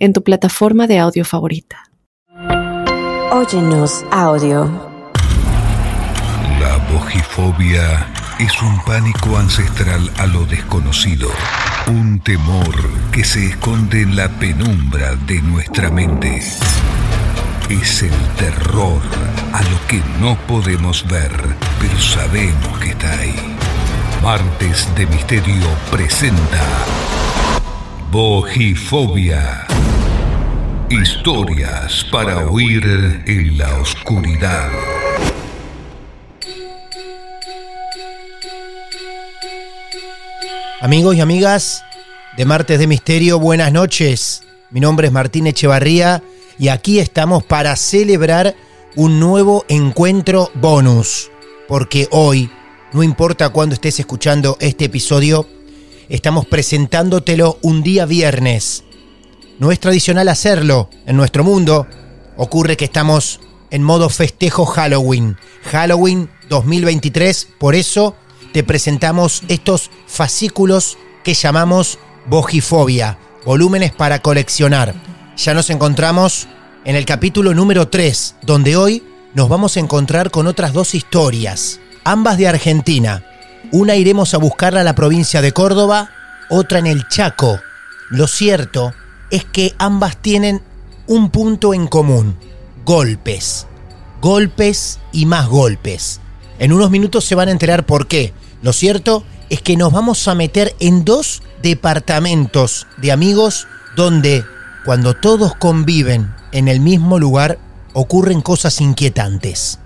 en tu plataforma de audio favorita. Óyenos audio. La bojifobia es un pánico ancestral a lo desconocido, un temor que se esconde en la penumbra de nuestra mente. Es el terror a lo que no podemos ver, pero sabemos que está ahí. Martes de Misterio presenta Bojifobia. Historias para oír en la oscuridad. Amigos y amigas de Martes de Misterio, buenas noches. Mi nombre es Martín Echevarría y aquí estamos para celebrar un nuevo encuentro bonus. Porque hoy, no importa cuándo estés escuchando este episodio, estamos presentándotelo un día viernes no es tradicional hacerlo en nuestro mundo. Ocurre que estamos en modo festejo Halloween. Halloween 2023, por eso te presentamos estos fascículos que llamamos Bojifobia, volúmenes para coleccionar. Ya nos encontramos en el capítulo número 3, donde hoy nos vamos a encontrar con otras dos historias, ambas de Argentina. Una iremos a buscarla a la provincia de Córdoba, otra en el Chaco. Lo cierto es que ambas tienen un punto en común, golpes. Golpes y más golpes. En unos minutos se van a enterar por qué. Lo cierto es que nos vamos a meter en dos departamentos de amigos donde cuando todos conviven en el mismo lugar ocurren cosas inquietantes.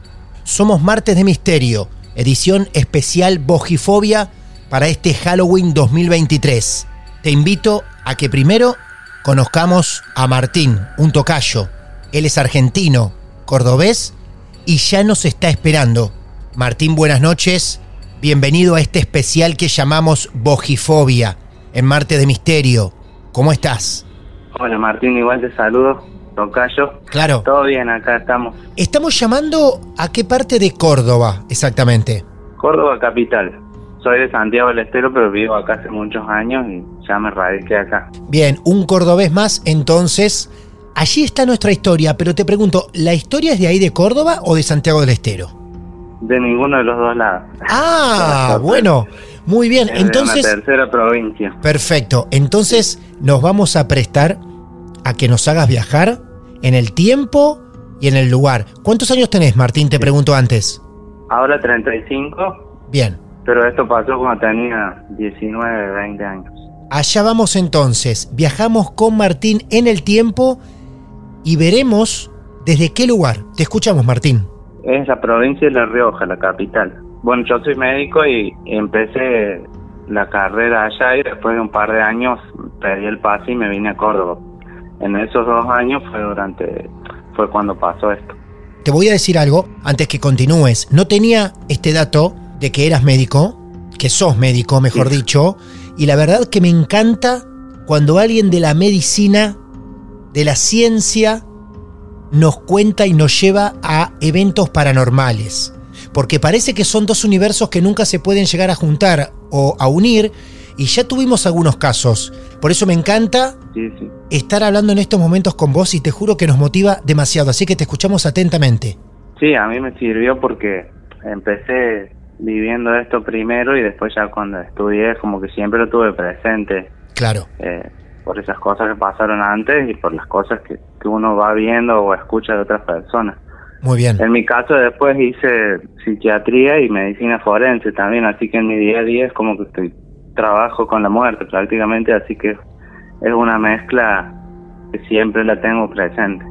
Somos Martes de Misterio, edición especial Bojifobia para este Halloween 2023. Te invito a que primero conozcamos a Martín, un tocayo. Él es argentino, cordobés y ya nos está esperando. Martín, buenas noches. Bienvenido a este especial que llamamos Bojifobia en Marte de Misterio. ¿Cómo estás? Hola Martín, igual te saludo. Tocayo. Claro. Todo bien, acá estamos. Estamos llamando a qué parte de Córdoba exactamente. Córdoba capital. Soy de Santiago del Estero, pero vivo acá hace muchos años y ya me radiqué acá. Bien, un cordobés más, entonces. Allí está nuestra historia, pero te pregunto, ¿la historia es de ahí de Córdoba o de Santiago del Estero? De ninguno de los dos lados. Ah, bueno, muy bien. Entonces, una tercera provincia. Perfecto. Entonces nos vamos a prestar a que nos hagas viajar en el tiempo y en el lugar. ¿Cuántos años tenés, Martín? Te pregunto antes. Ahora 35. Bien. Pero esto pasó cuando tenía 19, 20 años. Allá vamos entonces. Viajamos con Martín en el tiempo y veremos desde qué lugar. Te escuchamos, Martín. Es la provincia de La Rioja, la capital. Bueno, yo soy médico y empecé la carrera allá y después de un par de años pedí el pase y me vine a Córdoba. En esos dos años fue durante fue cuando pasó esto. Te voy a decir algo antes que continúes. No tenía este dato de que eras médico, que sos médico, mejor dicho, y la verdad que me encanta cuando alguien de la medicina, de la ciencia, nos cuenta y nos lleva a eventos paranormales. Porque parece que son dos universos que nunca se pueden llegar a juntar o a unir, y ya tuvimos algunos casos. Por eso me encanta estar hablando en estos momentos con vos y te juro que nos motiva demasiado, así que te escuchamos atentamente. Sí, a mí me sirvió porque empecé viviendo esto primero y después ya cuando estudié como que siempre lo tuve presente. Claro. Eh, por esas cosas que pasaron antes y por las cosas que, que uno va viendo o escucha de otras personas. Muy bien. En mi caso después hice psiquiatría y medicina forense también, así que en mi día a día es como que estoy, trabajo con la muerte prácticamente, así que es una mezcla que siempre la tengo presente.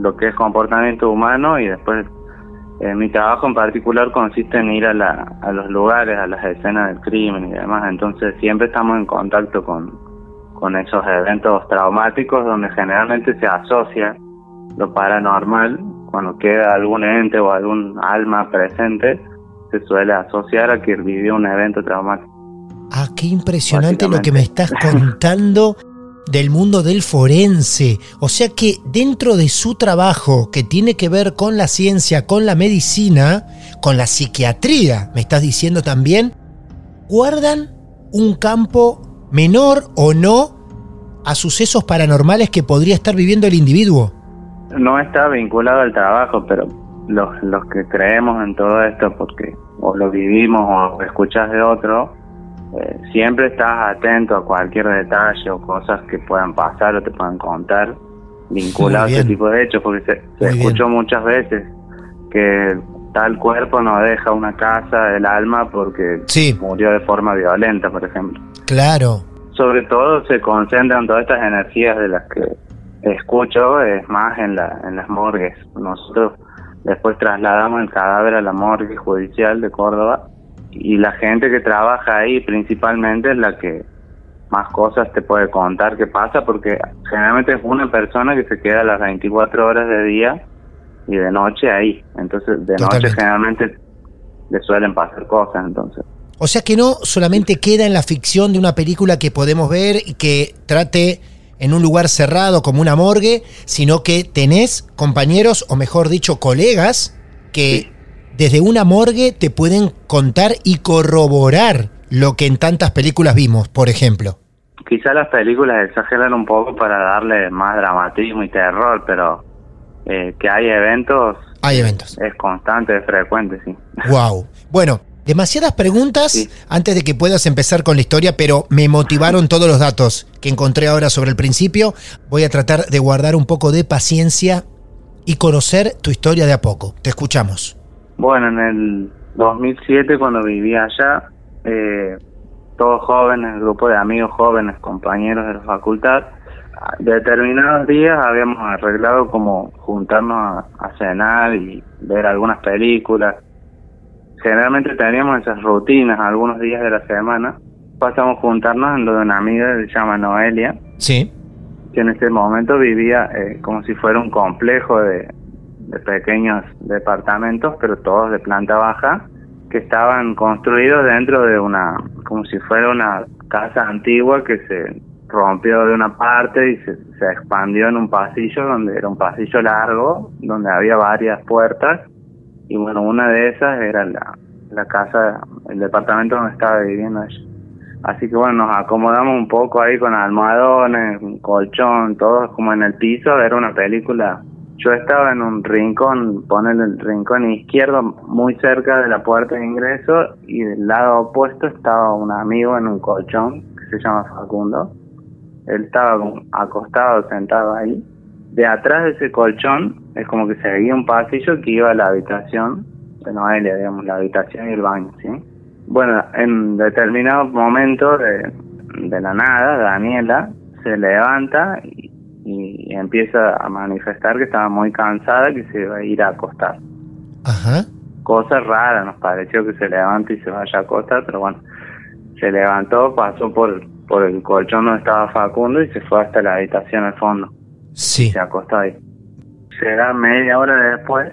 Lo que es comportamiento humano y después eh, mi trabajo en particular consiste en ir a, la, a los lugares, a las escenas del crimen y demás, entonces siempre estamos en contacto con, con esos eventos traumáticos donde generalmente se asocia lo paranormal, cuando queda algún ente o algún alma presente, se suele asociar a que vivió un evento traumático. Ah, qué impresionante lo que me estás contando del mundo del forense. O sea que dentro de su trabajo, que tiene que ver con la ciencia, con la medicina, con la psiquiatría, me estás diciendo también, guardan un campo menor o no a sucesos paranormales que podría estar viviendo el individuo. No está vinculado al trabajo, pero los, los que creemos en todo esto, porque o lo vivimos o escuchas de otro, eh, siempre estás atento a cualquier detalle o cosas que puedan pasar o te puedan contar vinculados a ese tipo de hechos, porque se, escuchó muchas veces que tal cuerpo no deja una casa del alma porque murió de forma violenta, por ejemplo. Claro. Sobre todo se concentran todas estas energías de las que escucho, es más en, la, en las morgues. Nosotros después trasladamos el cadáver a la morgue judicial de Córdoba y la gente que trabaja ahí principalmente es la que más cosas te puede contar que pasa porque generalmente es una persona que se queda las 24 horas de día y de noche ahí. Entonces, de noche generalmente le suelen pasar cosas, entonces. O sea que no solamente queda en la ficción de una película que podemos ver y que trate en un lugar cerrado como una morgue, sino que tenés compañeros, o mejor dicho, colegas, que desde una morgue te pueden contar y corroborar lo que en tantas películas vimos, por ejemplo. Quizá las películas exageran un poco para darle más dramatismo y terror, pero eh, que hay eventos. Hay eventos. Es constante, es frecuente, sí. Wow. Bueno, demasiadas preguntas antes de que puedas empezar con la historia, pero me motivaron todos los datos que encontré ahora sobre el principio. Voy a tratar de guardar un poco de paciencia y conocer tu historia de a poco. Te escuchamos. Bueno, en el 2007 cuando vivía allá, eh, todos jóvenes, grupo de amigos jóvenes, compañeros de la facultad, determinados días habíamos arreglado como juntarnos a, cenar y ver algunas películas. Generalmente teníamos esas rutinas algunos días de la semana. Pasamos a juntarnos en lo de una amiga que se llama Noelia. Sí. Que en ese momento vivía eh, como si fuera un complejo de, de pequeños departamentos, pero todos de planta baja, que estaban construidos dentro de una, como si fuera una casa antigua que se rompió de una parte y se, se expandió en un pasillo donde era un pasillo largo, donde había varias puertas, y bueno, una de esas era la, la casa, el departamento donde estaba viviendo ella. Así que bueno, nos acomodamos un poco ahí con almohadones, colchón, todos como en el piso, era una película yo estaba en un rincón, poner el rincón izquierdo, muy cerca de la puerta de ingreso, y del lado opuesto estaba un amigo en un colchón que se llama Facundo. Él estaba acostado, sentado ahí. De atrás de ese colchón es como que se veía un pasillo que iba a la habitación de Noelia, digamos, la habitación y el baño, ¿sí? Bueno, en determinado momento de, de la nada, Daniela se levanta y y empieza a manifestar que estaba muy cansada, que se iba a ir a acostar. Ajá. Cosa rara, nos pareció que se levante y se vaya a acostar, pero bueno, se levantó, pasó por, por el colchón donde estaba Facundo y se fue hasta la habitación al fondo. Sí. se acostó ahí. Será media hora después,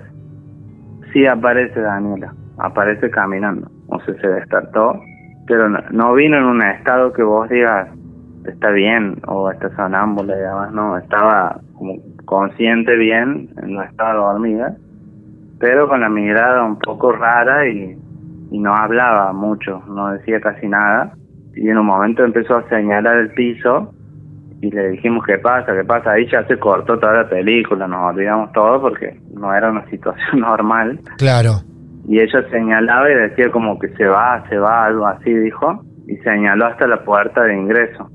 sí aparece Daniela, aparece caminando, o sea, se despertó, pero no vino en un estado que vos digas, está bien o está sonámbula y demás, no, estaba como consciente bien, no estaba dormida, pero con la mirada un poco rara y, y no hablaba mucho, no decía casi nada. Y en un momento empezó a señalar el piso y le dijimos, ¿qué pasa? ¿Qué pasa? Ahí ya se cortó toda la película, nos olvidamos todo porque no era una situación normal. Claro. Y ella señalaba y decía como que se va, se va, algo así dijo, y señaló hasta la puerta de ingreso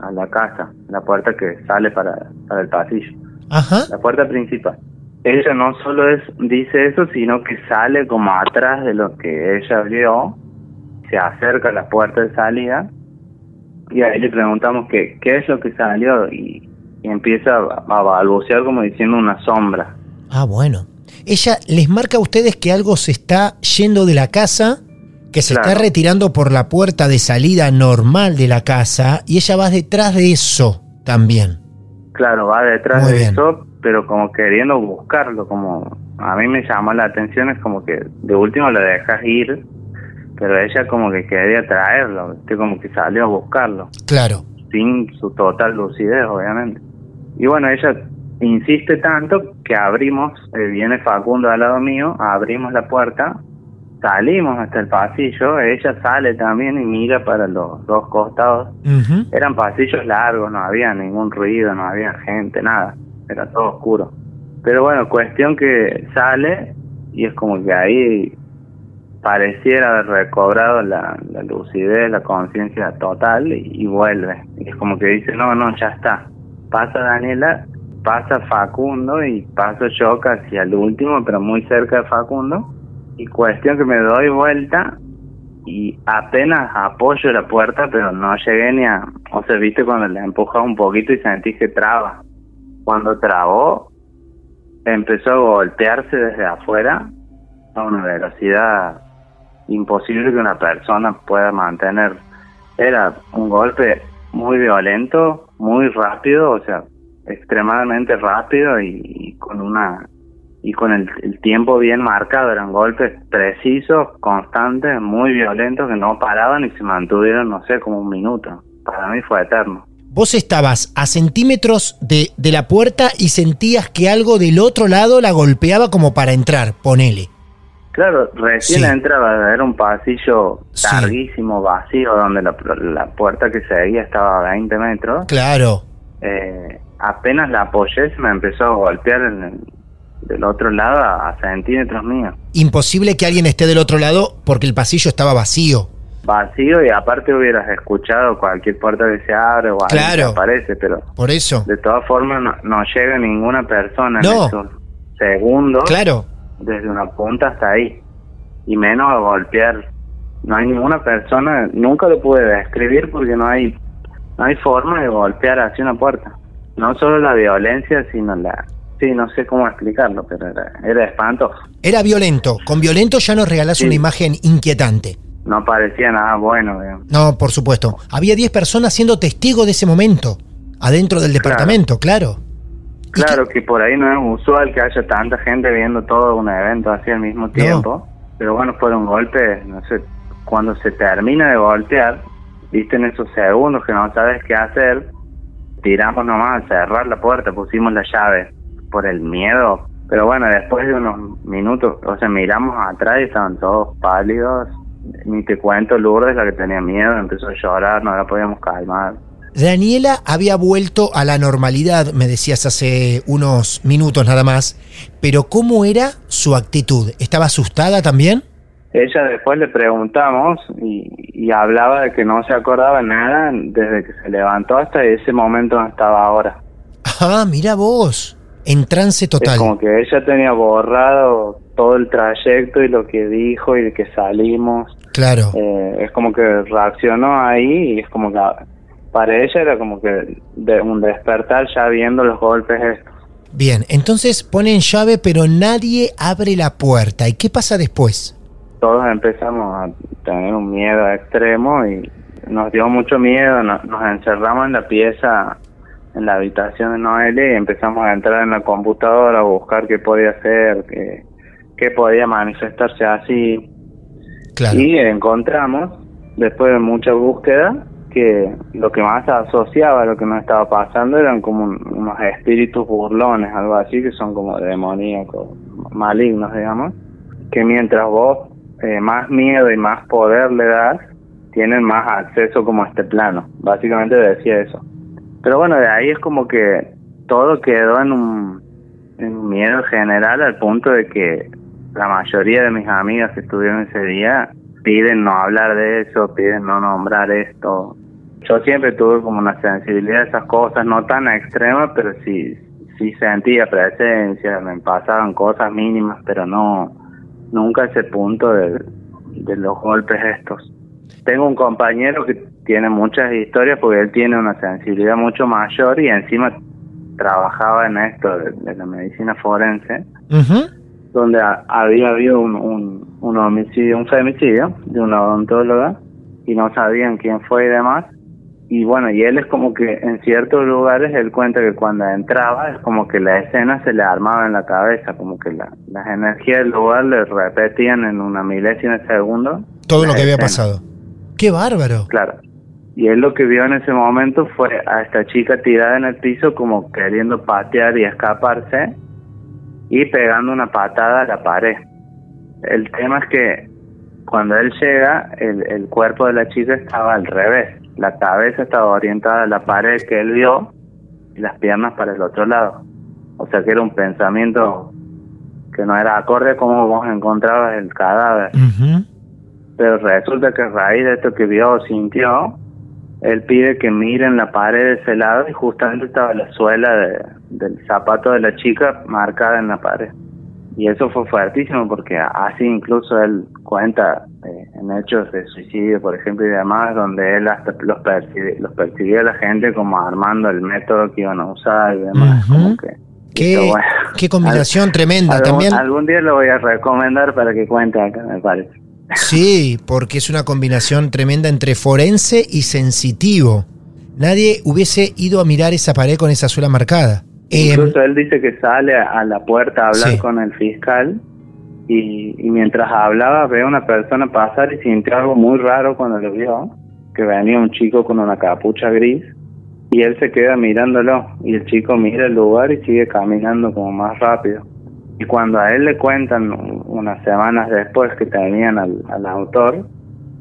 a la casa, la puerta que sale para, para el pasillo. Ajá. La puerta principal. Ella no solo es, dice eso, sino que sale como atrás de lo que ella vio, se acerca a la puerta de salida y ahí le preguntamos qué, qué es lo que salió y, empieza a balbucear como diciendo una sombra. Ah, bueno. Ella les marca a ustedes que algo se está yendo de la casa que se está retirando por la puerta de salida normal de la casa y ella va detrás de eso también. Claro, va detrás de eso, pero como queriendo buscarlo, como a mí me llamó la atención, es como que de último le dejas ir, pero ella como que quería traerlo, como que salió a buscarlo. Claro. Sin su total lucidez, obviamente. Y bueno, ella insiste tanto que abrimos, eh, viene Facundo al lado mío, abrimos la puerta, salimos hasta el pasillo, ella sale también y mira para los dos costados. Eran pasillos largos, no había ningún ruido, no había gente, nada, era todo oscuro. Pero bueno, cuestión que sale y es como que ahí pareciera haber recobrado la, lucidez, la conciencia total y, y, vuelve. Y es como que dice, no, no, ya está. Pasa Daniela pasa Facundo y paso yo casi al último, pero muy cerca de Facundo. Y cuestión que me doy vuelta y apenas apoyo la puerta, pero no llegué ni a... O sea, viste cuando le empujas un poquito y sentí que traba. Cuando trabó, empezó a voltearse desde afuera a una velocidad imposible que una persona pueda mantener. Era un golpe muy violento, muy rápido, o sea, extremadamente rápido y, con una y con el, tiempo bien marcado eran golpes precisos constantes muy violentos que no paraban y se mantuvieron no sé como un minuto. Para mí fue eterno. Vos estabas a centímetros de, de la puerta y sentías que algo del otro lado la golpeaba como para entrar ponele. Claro, recién entraba, era un pasillo larguísimo, vacío, donde la, la, puerta que seguía estaba a 20 metros. Claro. Eh, apenas la apoyé se me empezó a golpear en del otro lado a, centímetros míos. Imposible que alguien esté del otro lado porque el pasillo estaba vacío. Vacío y aparte hubieras escuchado cualquier puerta que se abre o algo que aparece, pero por eso. De todas formas no, llega ninguna persona en esos segundos. Claro. Desde una punta hasta ahí y menos a golpear. No hay ninguna persona, nunca lo pude describir porque no hay no hay forma de golpear hacia una puerta no solo la violencia, sino la... Sí, no sé cómo explicarlo, pero era, era espantoso. Era violento. Con violento ya nos regalás una imagen inquietante. No parecía nada bueno. No, por supuesto. Había 10 personas siendo testigos de ese momento, adentro del departamento, claro. Claro, que por ahí no es usual que haya tanta gente viendo todo un evento así al mismo tiempo. Pero bueno, fueron golpes, no sé, cuando se termina de voltear, viste en esos segundos que no sabes qué hacer, tiramos nomás a cerrar la puerta, pusimos la llave por el miedo. Pero bueno, después de unos minutos, o sea, miramos atrás y estaban todos pálidos. Ni te cuento, Lourdes, la que tenía miedo, empezó a llorar, no la podíamos calmar. Daniela había vuelto a la normalidad, me decías hace unos minutos nada más, pero ¿cómo era su actitud? ¿Estaba asustada también? Ella después le preguntamos y, hablaba de que no se acordaba nada desde que se levantó hasta ese momento donde estaba ahora. Ah, mira vos, en trance total. Es como que ella tenía borrado todo el trayecto y lo que dijo y de que salimos. Claro. Eh, es como que reaccionó ahí y es como que para ella era como que de un despertar ya viendo los golpes estos. Bien, entonces ponen llave pero nadie abre la puerta. ¿Y qué pasa después? todos empezamos a tener un miedo extremo y nos dio mucho miedo, nos, encerramos en la pieza, en la habitación de Noelia y empezamos a entrar en la computadora a buscar qué podía hacer, qué, podía manifestarse así. Y encontramos, después de mucha búsqueda, que lo que más asociaba a lo que nos estaba pasando eran como unos espíritus burlones, algo así, que son como demoníacos, malignos, digamos, que mientras vos eh, más miedo y más poder le das, tienen más acceso como a este plano. Básicamente decía eso. Pero bueno, de ahí es como que todo quedó en un, miedo general al punto de que la mayoría de mis amigas que estuvieron ese día piden no hablar de eso, piden no nombrar esto. Yo siempre tuve como una sensibilidad a esas cosas, no tan extrema, pero sí, sí sentía presencia, me pasaban cosas mínimas, pero no, nunca ese punto de, los golpes estos. Tengo un compañero que tiene muchas historias porque él tiene una sensibilidad mucho mayor y encima trabajaba en esto de, la medicina forense, donde había habido un, un, homicidio, un femicidio de una odontóloga y no sabían quién fue y demás. y bueno, y él es como que en ciertos lugares él cuenta que cuando entraba es como que la escena se le armaba en la cabeza, como que la, las energías del lugar le repetían en una milésima de segundo. Todo lo que había pasado. ¡Qué bárbaro! Claro. Y él lo que vio en ese momento fue a esta chica tirada en el piso como queriendo patear y escaparse y pegando una patada a la pared. El tema es que cuando él llega, el, el cuerpo de la chica estaba al revés. La cabeza estaba orientada a la pared que él vio y las piernas para el otro lado. O sea que era un pensamiento que no era acorde a cómo vos encontrabas el cadáver. Pero resulta que a raíz de esto que vio o sintió, él pide que miren la pared de ese lado y justamente estaba la suela de- del zapato de la chica marcada en la pared. Y eso fue fuertísimo porque así incluso él cuenta eh, en hechos de suicidio, por ejemplo, y demás, donde él hasta los, percibe- los percibía a la gente como armando el método que iban a usar y demás. Como que, Qué, Pero bueno. qué combinación tremenda. algún, También, algún día lo voy a recomendar para que cuente acá, me parece. Sí, porque es una combinación tremenda entre forense y sensitivo. Nadie hubiese ido a mirar esa pared con esa suela marcada. Eh, Incluso él dice que sale a la puerta a hablar Sí. con el fiscal y, y mientras hablaba ve a una persona pasar y sintió algo muy raro cuando lo vio, que venía un chico con una capucha gris y él se queda mirándolo y el chico mira el lugar y sigue caminando como más rápido. Y cuando a él le cuentan unas semanas después que tenían al, al autor,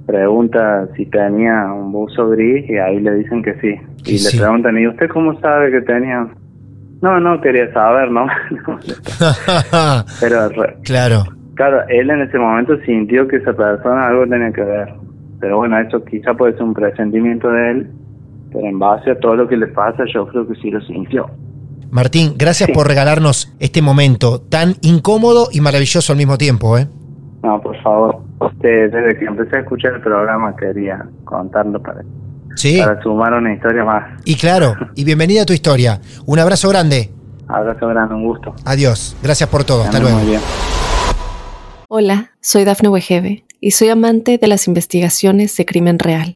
pregunta si tenía un buzo gris y ahí le dicen que sí. Y sí. le preguntan, ¿y usted cómo sabe que tenía? No, no, quería saber, ¿no? Pero claro. claro, él en ese momento sintió que esa persona algo tenía que ver. Pero bueno, eso quizá puede ser un presentimiento de él, pero en base a todo lo que le pasa, yo creo que sí lo sintió. Martín, gracias Sí. por regalarnos este momento tan incómodo y maravilloso al mismo tiempo. ¿eh? No, por favor, usted, desde que empecé a escuchar el programa quería contarlo para, Sí. para sumar una historia más. Y claro, y bienvenida a tu historia. Un abrazo grande. Abrazo grande, un gusto. Adiós. Gracias por todo. Hasta luego. Hola, soy Dafne Wegebe y soy amante de las investigaciones de crimen real.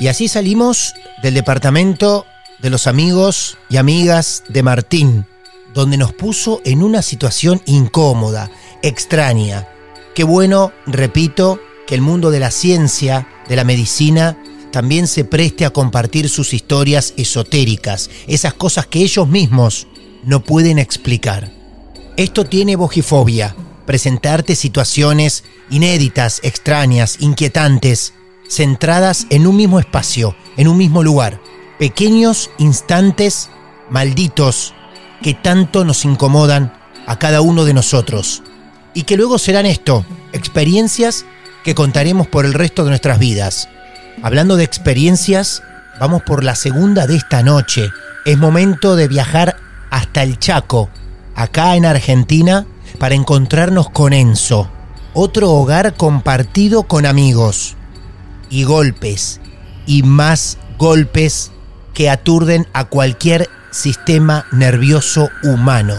Y así salimos del departamento de los amigos y amigas de Martín, donde nos puso en una situación incómoda, extraña. Qué bueno, repito, que el mundo de la ciencia, de la medicina, también se preste a compartir sus historias esotéricas, esas cosas que ellos mismos no pueden explicar. Esto tiene Bogifobia, presentarte situaciones inéditas, extrañas, inquietantes, centradas en un mismo espacio, en un mismo lugar. Pequeños instantes malditos que tanto nos incomodan a cada uno de nosotros. Y que luego serán esto, experiencias que contaremos por el resto de nuestras vidas. Hablando de experiencias, vamos por la segunda de esta noche. Es momento de viajar hasta el Chaco, acá en Argentina, para encontrarnos con Enzo, otro hogar compartido con amigos. Y golpes, y más golpes que aturden a cualquier sistema nervioso humano.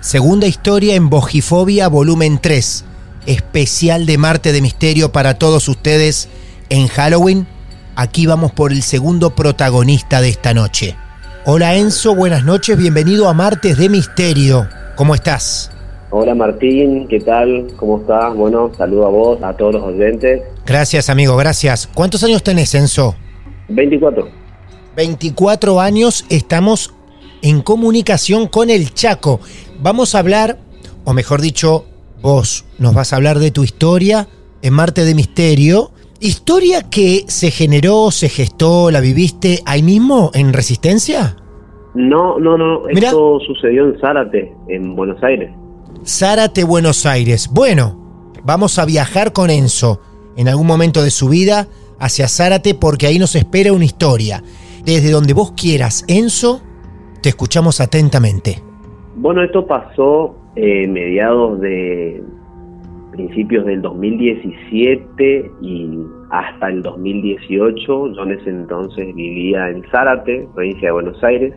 Segunda historia en Bogifobia, volumen 3, especial de Marte de Misterio para todos ustedes en Halloween. Aquí vamos por el segundo protagonista de esta noche. Hola Enzo, buenas noches, bienvenido a Martes de Misterio. ¿Cómo estás? Hola Martín, ¿qué tal? ¿Cómo estás? Bueno, saludo a vos, a todos los oyentes. Gracias amigo, gracias. ¿Cuántos años tenés Enzo? 24. 24 años estamos en comunicación con el Chaco. Vamos a hablar, o mejor dicho, vos nos vas a hablar de tu historia en Marte de Misterio. Historia que se generó, se gestó, la viviste ahí mismo en Resistencia. No, no, no, Mirá. esto sucedió en Zárate, en Buenos Aires. Zárate, Buenos Aires. Bueno, vamos a viajar con Enzo en algún momento de su vida hacia Zárate porque ahí nos espera una historia. desde donde vos quieras. Enzo, te escuchamos atentamente. Bueno, esto pasó eh, mediados de principios del 2017 y hasta el 2018. Yo en ese entonces vivía en Zárate, provincia de Buenos Aires.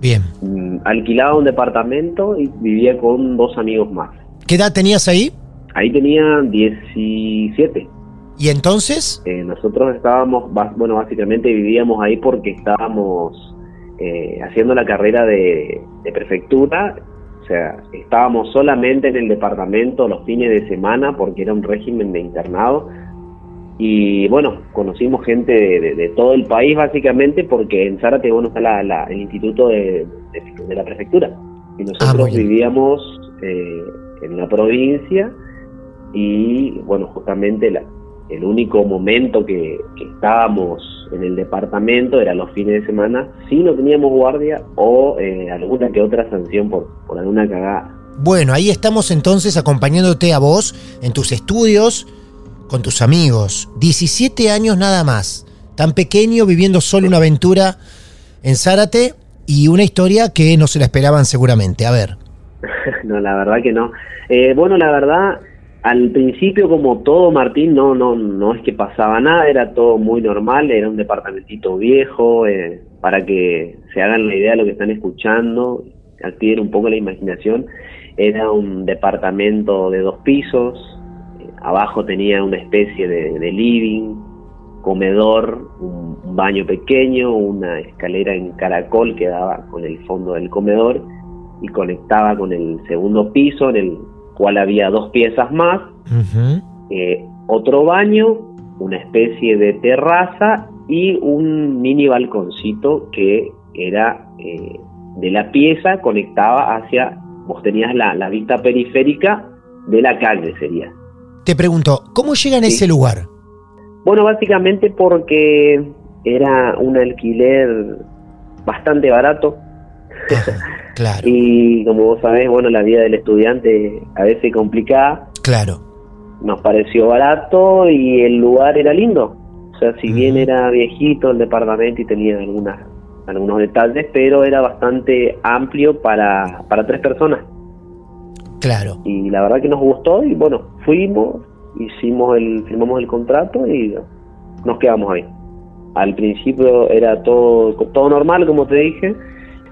Bien. Mm, Alquilaba un departamento y vivía con dos amigos más. ¿Qué edad tenías ahí? Ahí tenía 17. ¿Y entonces? Eh, nosotros estábamos, bueno, básicamente vivíamos ahí porque estábamos eh, haciendo la carrera de, de prefectura. O sea, estábamos solamente en el departamento los fines de semana porque era un régimen de internado. Y bueno, conocimos gente de, de- de todo el país básicamente porque en Zárate, bueno, está la- la- el instituto de, la prefectura. Y nosotros muy bien. vivíamos eh, en la provincia y bueno, justamente la- el único momento que, que estábamos en el departamento era los fines de semana, si no teníamos guardia o eh, alguna que otra sanción por, por alguna cagada. Bueno, ahí estamos entonces acompañándote a vos en tus estudios con tus amigos. 17 años nada más. Tan pequeño, viviendo solo una aventura en Zárate y una historia que no se la esperaban seguramente. A ver. no, la verdad que no. Eh, bueno, la verdad, al principio como todo, Martín, no, no, no es que pasaba nada, era todo muy normal, era un departamentito viejo, eh, para que se hagan la idea de lo que están escuchando, activen un poco la imaginación, era un departamento de dos pisos, eh, abajo tenía una especie de, living, comedor, un, un baño pequeño, una escalera en caracol que daba con el fondo del comedor y conectaba con el segundo piso en el cual había dos piezas más, eh, otro baño, una especie de terraza y un mini balconcito que era eh, de la pieza, conectaba hacia, vos tenías la, la vista periférica de la calle sería. Te pregunto, ¿cómo llegan a ese lugar? Bueno, básicamente porque era un alquiler bastante barato, claro, Y como vos sabés, bueno, la vida del estudiante a veces complicada, claro. nos pareció barato y el lugar era lindo. O sea, si bien era viejito el departamento y tenía algunas, algunos detalles, pero era bastante amplio para, para tres personas. Claro. Y la verdad que nos gustó y bueno, fuimos, hicimos el, firmamos el contrato y nos quedamos ahí. Al principio era todo, todo normal, como te dije,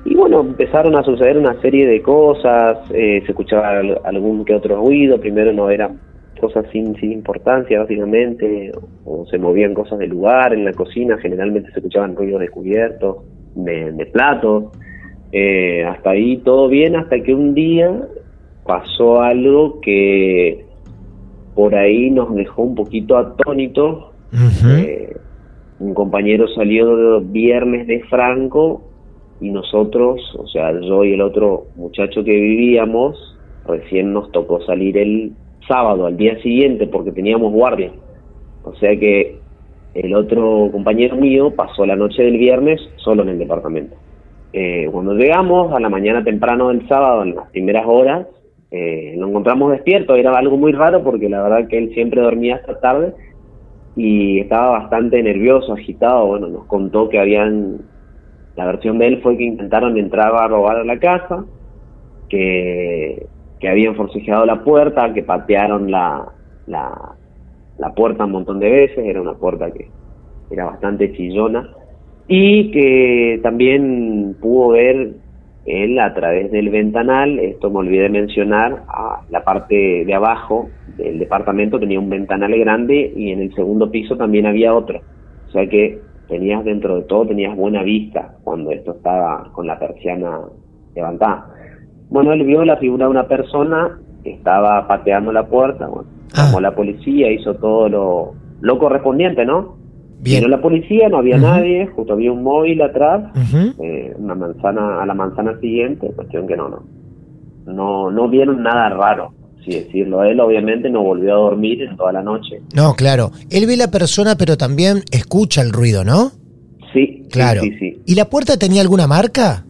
y bueno, empezaron a suceder una serie de cosas, eh, se escuchaba al- algún que otro ruido, primero no eran cosas sin, sin importancia básicamente, o se movían cosas del lugar, en la cocina generalmente se escuchaban ruidos de cubiertos, de, de platos, eh, hasta ahí todo bien, hasta que un día pasó algo que por ahí nos dejó un poquito atónitos. Eh, un compañero salió viernes de Franco y nosotros, o sea, yo y el otro muchacho que vivíamos, recién nos tocó salir el sábado, al día siguiente, porque teníamos guardia. O sea que el otro compañero mío pasó la noche del viernes solo en el departamento. Eh, cuando llegamos a la mañana temprano del sábado, en las primeras horas, eh, lo encontramos despierto. Era algo muy raro porque la verdad que él siempre dormía hasta tarde y estaba bastante nervioso, agitado. Bueno, nos contó que habían. La versión de él fue que intentaron entrar a robar a la casa, que, habían forcejeado la puerta, que patearon la, la, la puerta un montón de veces. Era una puerta que era bastante chillona y que también pudo ver él a través del ventanal, esto me olvidé mencionar, la parte de abajo del departamento tenía un ventanal grande y en el segundo piso también había otro. O sea que tenías dentro de todo, tenías buena vista cuando esto estaba con la persiana levantada. Bueno, él vio la figura de una persona que estaba pateando la puerta, bueno, Ah. llamó a la policía, hizo todo lo, lo correspondiente, ¿no? Bien. Vino la policía, no había nadie, justo había un móvil atrás, eh, una manzana a la manzana siguiente, cuestión que no, no, no, no vieron nada raro, si decirlo. Él obviamente no volvió a dormir en toda la noche. No, claro. Él ve la persona, pero también escucha el ruido, ¿no? Sí, Claro. sí, sí. ¿Y la puerta tenía alguna marca?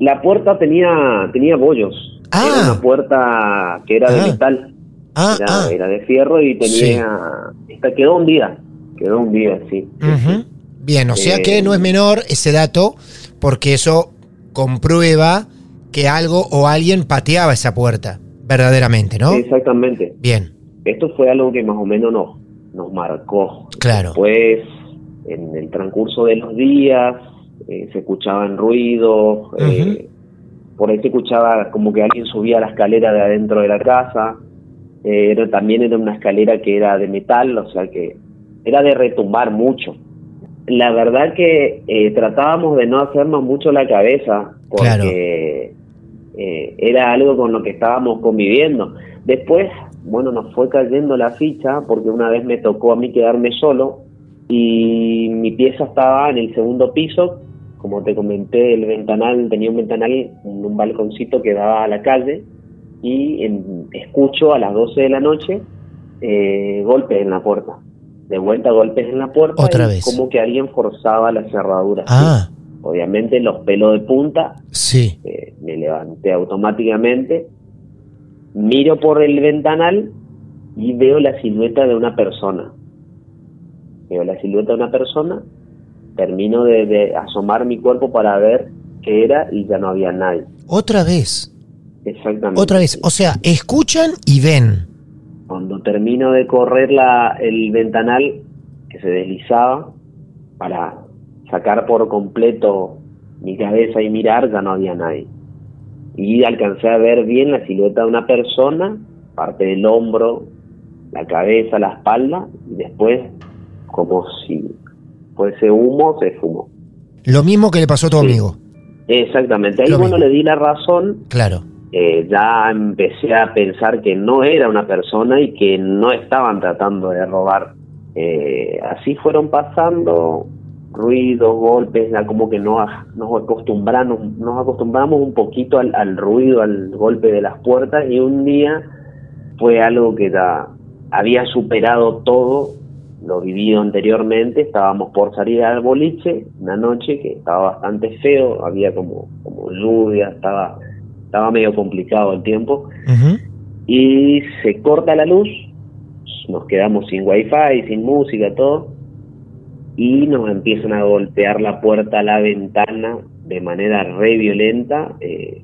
La puerta tenía, tenía bollos. Ah. Era una puerta que era Ah. de metal, Ah, era, ah. era de fierro y tenía, esta quedó un día, quedó un día, sí. sí. Bien, o sea Eh, que no es menor ese dato, porque eso comprueba que algo o alguien pateaba esa puerta, verdaderamente, ¿no? Exactamente. Bien, Esto fue algo que más o menos nos, nos marcó. claro. Después, en el transcurso de los días, eh, se escuchaban ruidos, eh, por ahí se escuchaba como que alguien subía la escalera de adentro de la casa, eh, era, también era una escalera que era de metal, o sea que era de retumbar mucho. La verdad que eh, tratábamos de no hacernos mucho la cabeza, porque eh, era algo con lo que estábamos conviviendo. Después, bueno, nos fue cayendo la ficha, porque una vez me tocó a mí quedarme solo, y mi pieza estaba en el segundo piso, como te comenté, el ventanal, tenía un ventanal, un, un balconcito que daba a la calle, y en- escucho a las 12 de la noche eh, golpes en la puerta. De vuelta golpes en la puerta. Otra y vez. Como que alguien forzaba la cerradura. Ah, Sí. Obviamente los pelos de punta, sí. eh, me levanté automáticamente, miro por el ventanal y veo la silueta de una persona. Veo la silueta de una persona, termino de, de asomar mi cuerpo para ver qué era y ya no había nadie. Otra vez, Exactamente. otra vez. O sea, escuchan y ven. Cuando termino de correr la, el ventanal que se deslizaba para sacar por completo mi cabeza y mirar, ya no había nadie. Y alcancé a ver bien la silueta de una persona, parte del hombro, la cabeza, la espalda, y después, como si fuese humo, se fumó. Lo mismo que le pasó a tu Sí. amigo. Exactamente. Ahí, Lo bueno, mismo. le di la razón Claro. eh, ya empecé a pensar que no era una persona y que no estaban tratando de robar. Eh, así fueron pasando ruidos, golpes, ya como que no, nos acostumbramos, nos acostumbramos un poquito al, al ruido, al golpe de las puertas y un día fue algo que ya había superado todo lo vivido anteriormente, estábamos por salir al boliche una noche que estaba bastante feo, había como, como lluvia, estaba, estaba medio complicado el tiempo, y se corta la luz, nos quedamos sin wifi, sin música, todo, y nos empiezan a golpear la puerta, la ventana de manera re violenta. eh,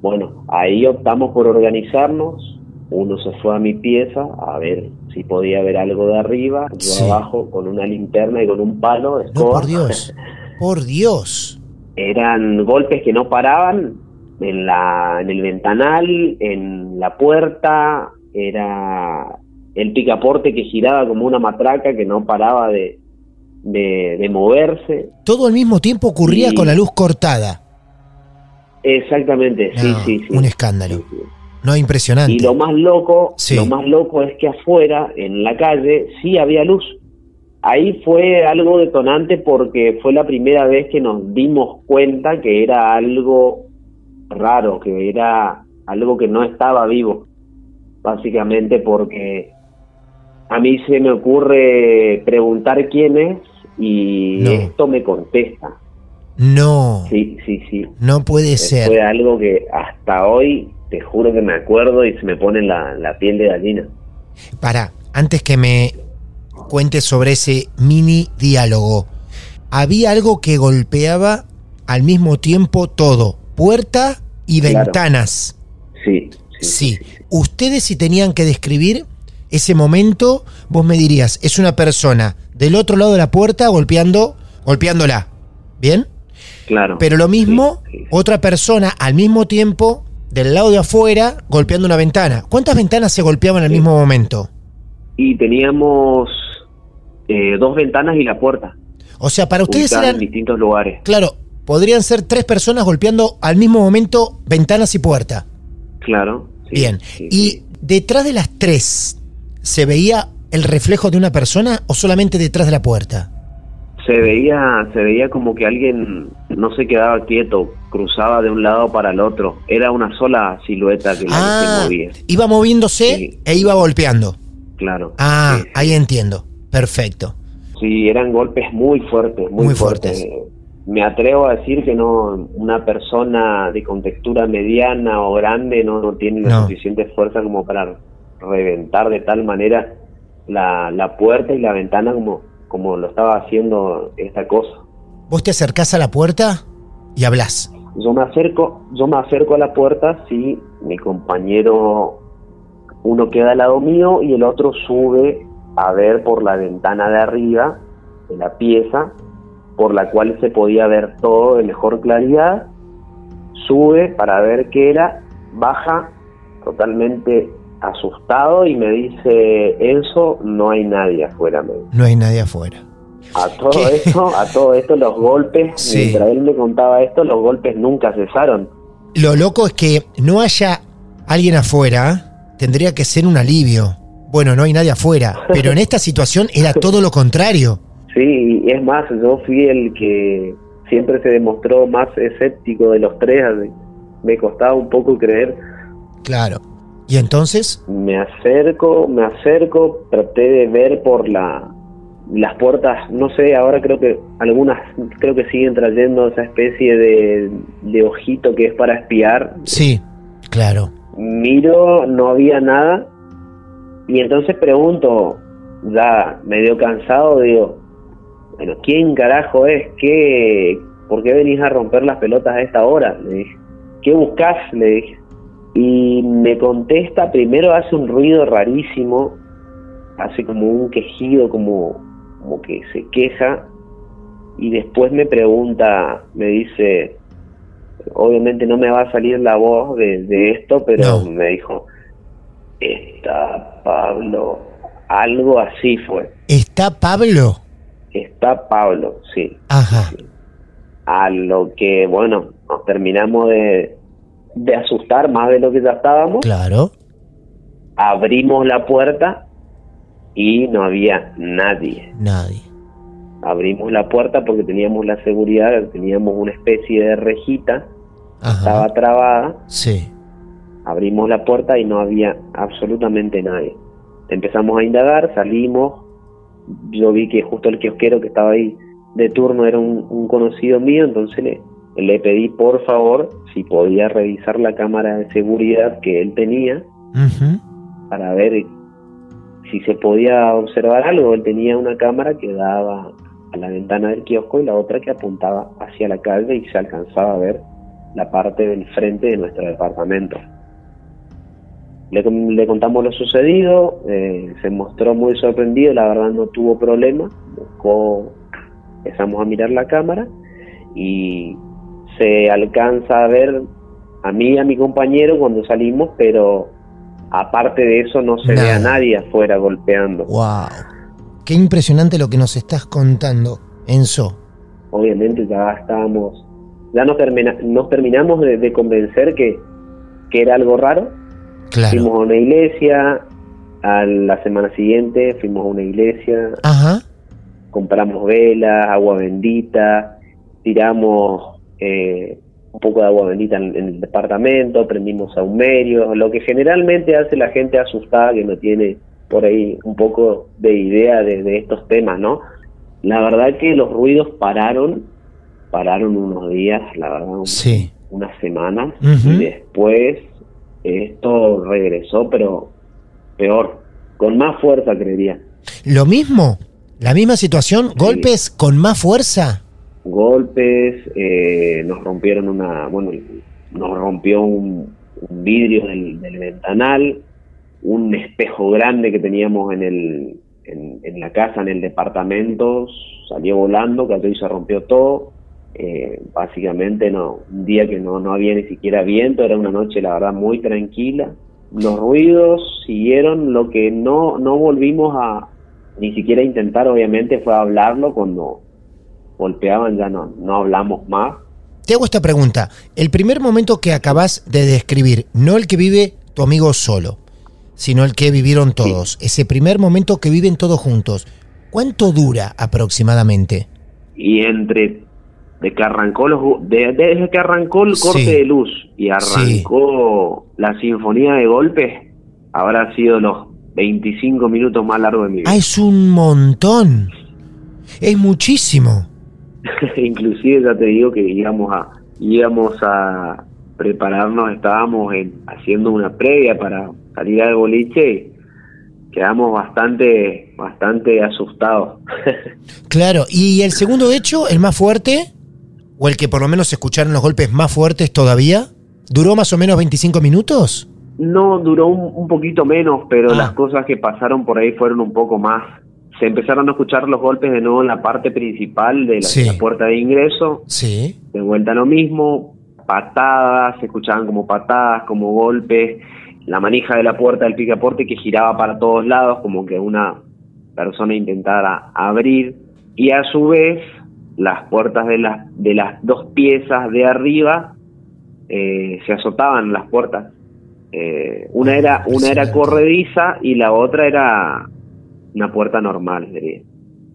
bueno, ahí optamos por organizarnos, uno se fue a mi pieza a ver si podía ver algo de arriba, yo Sí. abajo con una linterna y con un palo de No, por Dios. Por Dios. Eran golpes que no paraban en la en el ventanal, en la puerta, era el picaporte que giraba como una matraca que no paraba de, de, de moverse. Todo al mismo tiempo ocurría con la luz cortada. Exactamente, sí, No, sí, sí. Un escándalo. Sí, sí. No, impresionante. Y lo más loco, lo más loco es que afuera, en la calle, sí había luz. Ahí fue algo detonante porque fue la primera vez que nos dimos cuenta que era algo raro, que era algo que no estaba vivo. Básicamente porque a mí se me ocurre preguntar quién es y No. esto me contesta. No, Sí, sí, sí. no puede Eh, ser. Fue algo que hasta hoy te juro que me acuerdo y se me pone la, la piel de gallina. Para, antes que me cuentes sobre ese mini diálogo, había algo que golpeaba al mismo tiempo todo, puerta y Claro. ventanas. Sí, sí. Sí. Ustedes si tenían que describir ese momento, vos me dirías, es una persona del otro lado de la puerta golpeando, golpeándola. ¿Bien? Claro. Pero lo mismo, Sí, sí. otra persona al mismo tiempo, del lado de afuera, golpeando una ventana. ¿Cuántas ventanas se golpeaban al Sí. mismo momento? Y teníamos eh, dos ventanas y la puerta. O sea, para ustedes ubicadas en eran, distintos lugares. claro, podrían ser tres personas golpeando al mismo momento ventanas y puerta. Claro. sí, Bien. sí, y detrás de las tres, ¿se veía el reflejo de una persona o solamente detrás de la puerta? se veía, se veía como que alguien no se quedaba quieto, cruzaba de un lado para el otro. Era una sola silueta que la que Ah, se movía. iba moviéndose Sí. e iba golpeando. Claro. Ah, Sí, ahí entiendo. Perfecto. Sí, eran golpes muy fuertes, muy, Muy fuertes. fuertes. Me atrevo a decir que no una persona de contextura mediana o grande no, no tiene la suficiente fuerza como para reventar de tal manera la, la puerta y la ventana como, como lo estaba haciendo esta cosa. Vos te acercás a la puerta y hablas. Yo me acerco, yo me acerco a la puerta, sí, mi compañero, uno queda al lado mío y el otro sube a ver por la ventana de arriba de la pieza, por la cual se podía ver todo de mejor claridad, sube para ver qué era, baja totalmente asustado y me dice, Enzo, no hay nadie afuera. Me. No hay nadie afuera. A todo ¿Qué? esto, a todo esto, los golpes, Sí. mientras él me contaba esto, los golpes nunca cesaron. Lo loco es que no haya alguien afuera, tendría que ser un alivio. Bueno, no hay nadie afuera, pero en esta situación era todo lo contrario. Sí, es más, yo fui el que siempre se demostró más escéptico de los tres, me costaba un poco creer. Claro. ¿Y entonces? Me acerco, me acerco, traté de ver por la las puertas, no sé, ahora creo que algunas creo que siguen trayendo esa especie de, de ojito que es para espiar. Sí, claro. Miro, no había nada y entonces pregunto, ya medio cansado, digo, bueno, ¿quién carajo es? ¿Qué, ¿Por qué venís a romper las pelotas a esta hora? Le dije, ¿qué buscas? Le dije. Y me contesta, primero hace un ruido rarísimo, hace como un quejido, como, como que se queja, y después me pregunta, me dice, obviamente no me va a salir la voz de, de esto, pero No. me dijo, está Pablo, algo así fue, ¿Está Pablo? está Pablo, sí. Ajá. A lo que, bueno, nos terminamos de, de asustar más de lo que ya estábamos. Claro. abrimos la puerta y no había nadie. Nadie. Abrimos la puerta porque teníamos la seguridad, teníamos una especie de rejita, estaba trabada. Sí. Abrimos la puerta y no había absolutamente nadie. Empezamos a indagar, salimos. Yo vi que justo el kiosquero que estaba ahí de turno era un, un conocido mío, entonces le, le pedí por favor si podía revisar la cámara de seguridad que él tenía para ver si se podía observar algo. Él tenía una cámara que daba a la ventana del kiosco y la otra que apuntaba hacia la calle y se alcanzaba a ver la parte del frente de nuestro departamento. Le contamos lo sucedido, eh, se mostró muy sorprendido, la verdad no tuvo problema, buscó, empezamos a mirar la cámara y se alcanza a ver a mí y a mi compañero cuando salimos, pero aparte de eso no se ve a nadie afuera golpeando. Wow. Qué impresionante lo que nos estás contando, Enzo. Obviamente ya estábamos, ya nos, termina, nos terminamos de, de convencer que, que era algo raro. Fuimos a una iglesia, a la semana siguiente fuimos a una iglesia, Ajá. compramos velas, agua bendita, tiramos eh, un poco de agua bendita en, en el departamento, prendimos saumerios, lo que generalmente hace la gente asustada que no tiene por ahí un poco de idea de, de estos temas, ¿no? La verdad que los ruidos pararon, pararon unos días, la verdad, un- Sí. unas semanas, y después esto regresó, pero peor, con más fuerza, creería. Lo mismo. La misma situación. Golpes con más fuerza. Golpes, eh, nos rompieron una, bueno, nos rompió un, vidrio del, ventanal, un espejo grande que teníamos en el, en, en la casa, en el departamento, salió volando, cayó y se rompió todo. Eh, básicamente no, un día que no, no había ni siquiera viento, era una noche la verdad muy tranquila. Los ruidos siguieron, lo que no, no volvimos a ni siquiera intentar obviamente fue hablarlo cuando golpeaban, ya no, no hablamos más. Te hago esta pregunta. El primer momento que acabas de describir, no el que vive tu amigo solo, sino el que vivieron todos. Ese primer momento que viven todos juntos. ¿Cuánto dura aproximadamente? Y entre de que arrancó los de- desde que arrancó el corte Sí. de luz y arrancó la sinfonía de golpes, habrá sido los 25 minutos más largos de mi vida. Ah, es un montón. Es muchísimo. Inclusive ya te digo que íbamos a íbamos a prepararnos, estábamos en- haciendo una previa para salir al boliche y quedamos bastante bastante asustado. Claro, ¿y el segundo hecho, el más fuerte? ¿O el que por lo menos se escucharon los golpes más fuertes todavía? ¿Duró más o menos 25 minutos? No, duró un, un poquito menos, pero Ah. las cosas que pasaron por ahí fueron un poco más. Se empezaron a escuchar los golpes de nuevo en la parte principal de la, Sí. la puerta de ingreso. Sí. De vuelta lo mismo, patadas, se escuchaban como patadas, como golpes, la manija de la puerta del picaporte que giraba para todos lados, como que una persona intentara abrir, y a su vez las puertas de las, de las dos piezas de arriba eh, se azotaban las puertas. Eh, una era una era corrediza y la otra era una puerta normal sería.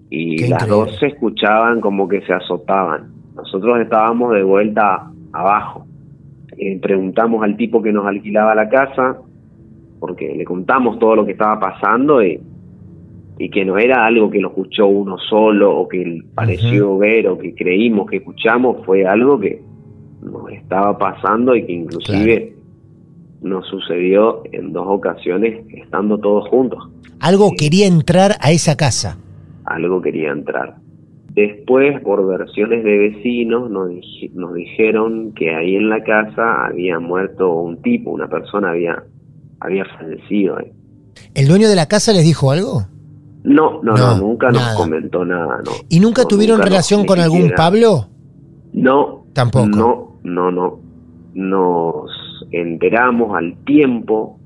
y Qué las increíble. dos se escuchaban como que se azotaban nosotros estábamos de vuelta abajo Eh, preguntamos al tipo que nos alquilaba la casa porque le contamos todo lo que estaba pasando y, y que no era algo que lo escuchó uno solo o que pareció ver o que creímos que escuchamos fue algo que nos estaba pasando y que inclusive nos sucedió en dos ocasiones estando todos juntos. Algo quería entrar a esa casa. Algo quería entrar. Después, por versiones de vecinos, nos, dij- nos dijeron que ahí en la casa había muerto un tipo, una persona había, había fallecido. ahí. ¿El dueño de la casa les dijo algo? No, no, No, no, nunca nada. nos comentó nada, no. ¿Y nunca No, tuvieron nunca, relación con algún siquiera. Pablo? No, Tampoco. No, no, no. Nos enteramos al tiempo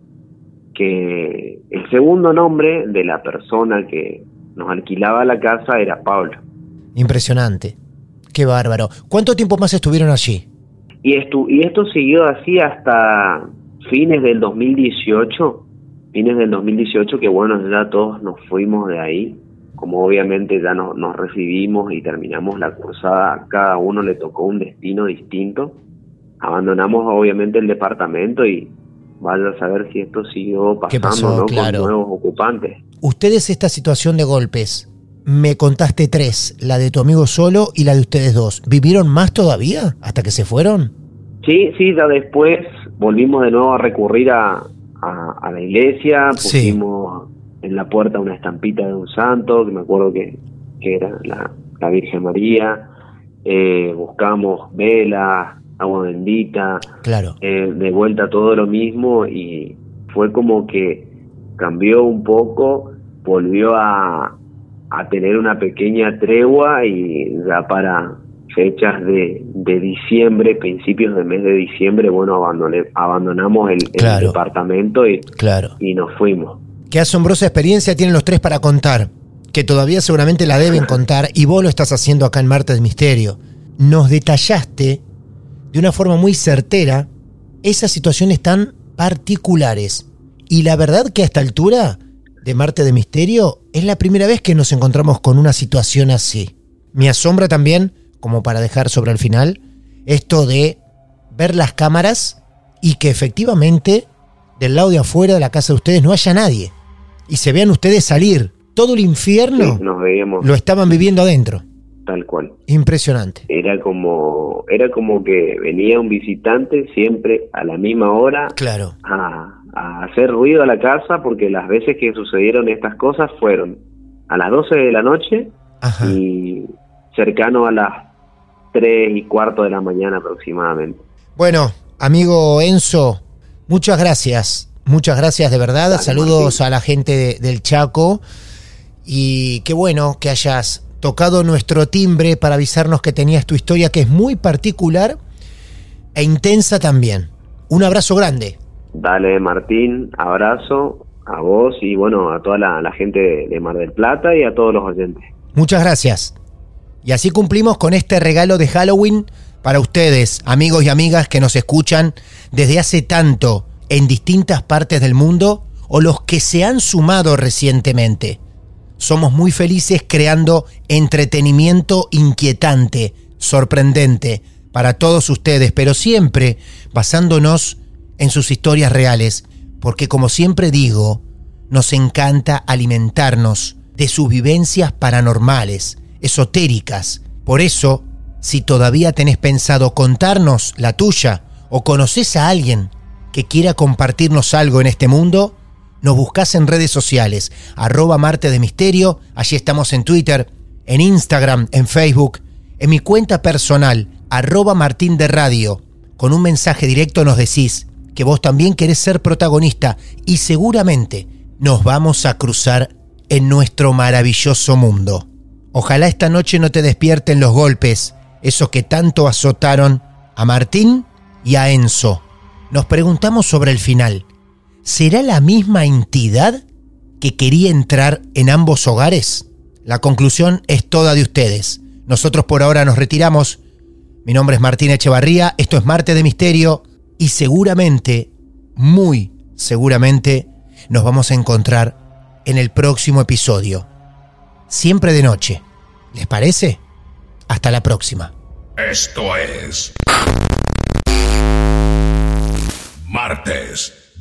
que el segundo nombre de la persona que nos alquilaba la casa era Pablo. Impresionante. Qué bárbaro. ¿Cuánto tiempo más estuvieron allí? Y esto, y esto siguió así hasta fines del 2018, fines del 2018 que bueno, ya todos nos fuimos de ahí, como obviamente ya no- nos recibimos y terminamos la cursada, a cada uno le tocó un destino distinto, abandonamos obviamente el departamento y vaya a saber si esto siguió ¿Qué pasando pasó? ¿no? Claro. con nuevos ocupantes. Ustedes esta situación de golpes, me contaste tres, la de tu amigo solo y la de ustedes dos. ¿Vivieron más todavía hasta que se fueron? Sí, sí, ya después volvimos de nuevo a recurrir a, a, a la iglesia, Sí. pusimos en la puerta una estampita de un santo, que me acuerdo que, que era la, la Virgen María, eh, buscamos velas, agua bendita, Claro. eh, de vuelta todo lo mismo y fue como que cambió un poco, volvió a, a tener una pequeña tregua y ya para fechas de, de diciembre, principios del mes de diciembre, bueno, abandoné, abandonamos el, el departamento y, Claro. y nos fuimos. Qué asombrosa experiencia tienen los tres para contar, que todavía seguramente la deben contar y vos lo estás haciendo acá en Martes Misterio. Nos detallaste de una forma muy certera esas situaciones tan particulares. Y la verdad que a esta altura de Marte de Misterio es la primera vez que nos encontramos con una situación así. Me asombra también, como para dejar sobre el final, esto de ver las cámaras y que efectivamente del lado de afuera de la casa de ustedes no haya nadie. Y se vean ustedes salir. Todo el infierno Sí, nos veíamos lo estaban viviendo adentro. Tal cual. Impresionante. Era como, era como que venía un visitante siempre a la misma hora Claro. a, a hacer ruido a la casa porque las veces que sucedieron estas cosas fueron a las 12 de la noche Ajá. y cercano a las 3 y cuarto de la mañana aproximadamente. Bueno, amigo Enzo, muchas gracias. Muchas gracias de verdad. Saludos a la gente de- del Chaco. Y qué bueno que hayas tocado nuestro timbre para avisarnos que tenías tu historia, que es muy particular e intensa también. Un abrazo grande. Dale Martín, abrazo a vos y bueno, a toda la, la gente de, de Mar del Plata y a todos los oyentes. Muchas gracias. Y así cumplimos con este regalo de Halloween para ustedes, amigos y amigas que nos escuchan desde hace tanto en distintas partes del mundo o los que se han sumado recientemente. Somos muy felices creando entretenimiento inquietante, sorprendente para todos ustedes, pero siempre basándonos en sus historias reales, porque como siempre digo, nos encanta alimentarnos de sus vivencias paranormales, esotéricas. Por eso, si todavía tenés pensado contarnos la tuya o conoces a alguien que quiera compartirnos algo en este mundo, nos buscas en redes sociales, arroba Marte de Misterio, allí estamos en Twitter, en Instagram, en Facebook, en mi cuenta personal, arroba Martín de Radio, con un mensaje directo nos decís que vos también querés ser protagonista y seguramente nos vamos a cruzar en nuestro maravilloso mundo. Ojalá esta noche no te despierten los golpes, esos que tanto azotaron a Martín y a Enzo. Nos preguntamos sobre el final. ¿Será la misma entidad que quería entrar en ambos hogares? La conclusión es toda de ustedes. Nosotros por ahora nos retiramos. Mi nombre es Martín Echevarría, esto es Marte de Misterio y seguramente, muy seguramente, nos vamos a encontrar en el próximo episodio. Siempre de noche. ¿Les parece? Hasta la próxima. Esto es Martes